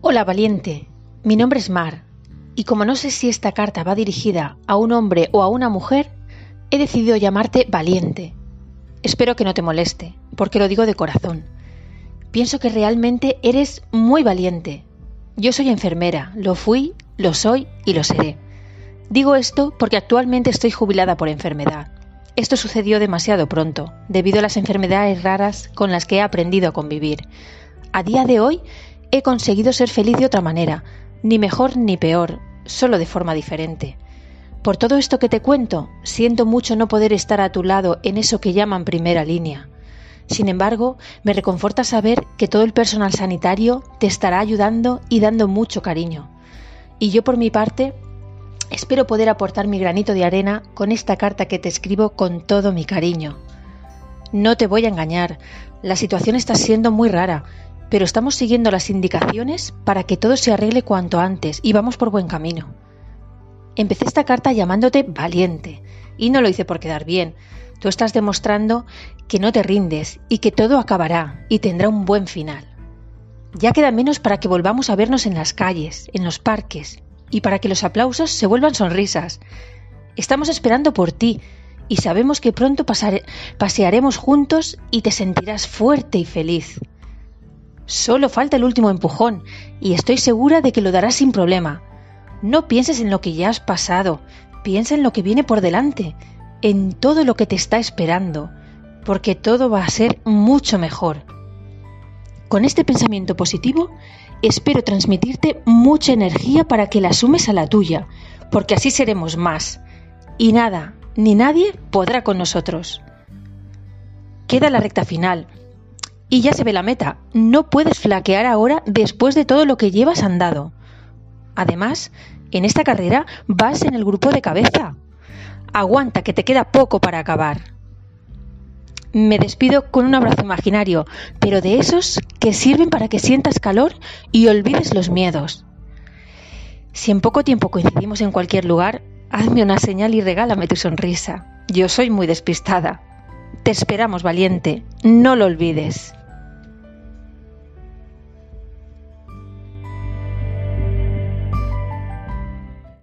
Hola valiente, mi nombre es Mar y como no sé si esta carta va dirigida a un hombre o a una mujer, he decidido llamarte valiente. Espero que no te moleste, porque lo digo de corazón. Pienso que realmente eres muy valiente. Yo soy enfermera, lo fui, lo soy y lo seré. Digo esto porque actualmente estoy jubilada por enfermedad. Esto sucedió demasiado pronto, debido a las enfermedades raras con las que he aprendido a convivir. A día de hoy he conseguido ser feliz de otra manera, ni mejor ni peor, solo de forma diferente. Por todo esto que te cuento, siento mucho no poder estar a tu lado en eso que llaman primera línea. Sin embargo, me reconforta saber que todo el personal sanitario te estará ayudando y dando mucho cariño. Y yo por mi parte, espero poder aportar mi granito de arena con esta carta que te escribo con todo mi cariño. No te voy a engañar, la situación está siendo muy rara pero estamos siguiendo las indicaciones para que todo se arregle cuanto antes y vamos por buen camino. Empecé esta carta llamándote valiente y no lo hice por quedar bien. Tú estás demostrando que no te rindes y que todo acabará y tendrá un buen final. Ya queda menos para que volvamos a vernos en las calles, en los parques y para que los aplausos se vuelvan sonrisas. Estamos esperando por ti y sabemos que pronto pasearemos juntos y te sentirás fuerte y feliz. Solo falta el último empujón y estoy segura de que lo darás sin problema. No pienses en lo que ya has pasado, piensa en lo que viene por delante, en todo lo que te está esperando, porque todo va a ser mucho mejor. Con este pensamiento positivo, espero transmitirte mucha energía para que la sumes a la tuya, porque así seremos más. Y nada, ni nadie podrá con nosotros. Queda la recta final, y ya se ve la meta. No puedes flaquear ahora después de todo lo que llevas andado. Además, en esta carrera vas en el grupo de cabeza. Aguanta, que te queda poco para acabar. Me despido con un abrazo imaginario, pero de esos que sirven para que sientas calor y olvides los miedos. Si en poco tiempo coincidimos en cualquier lugar, hazme una señal y regálame tu sonrisa. Yo soy muy despistada. Te esperamos, valiente. No lo olvides.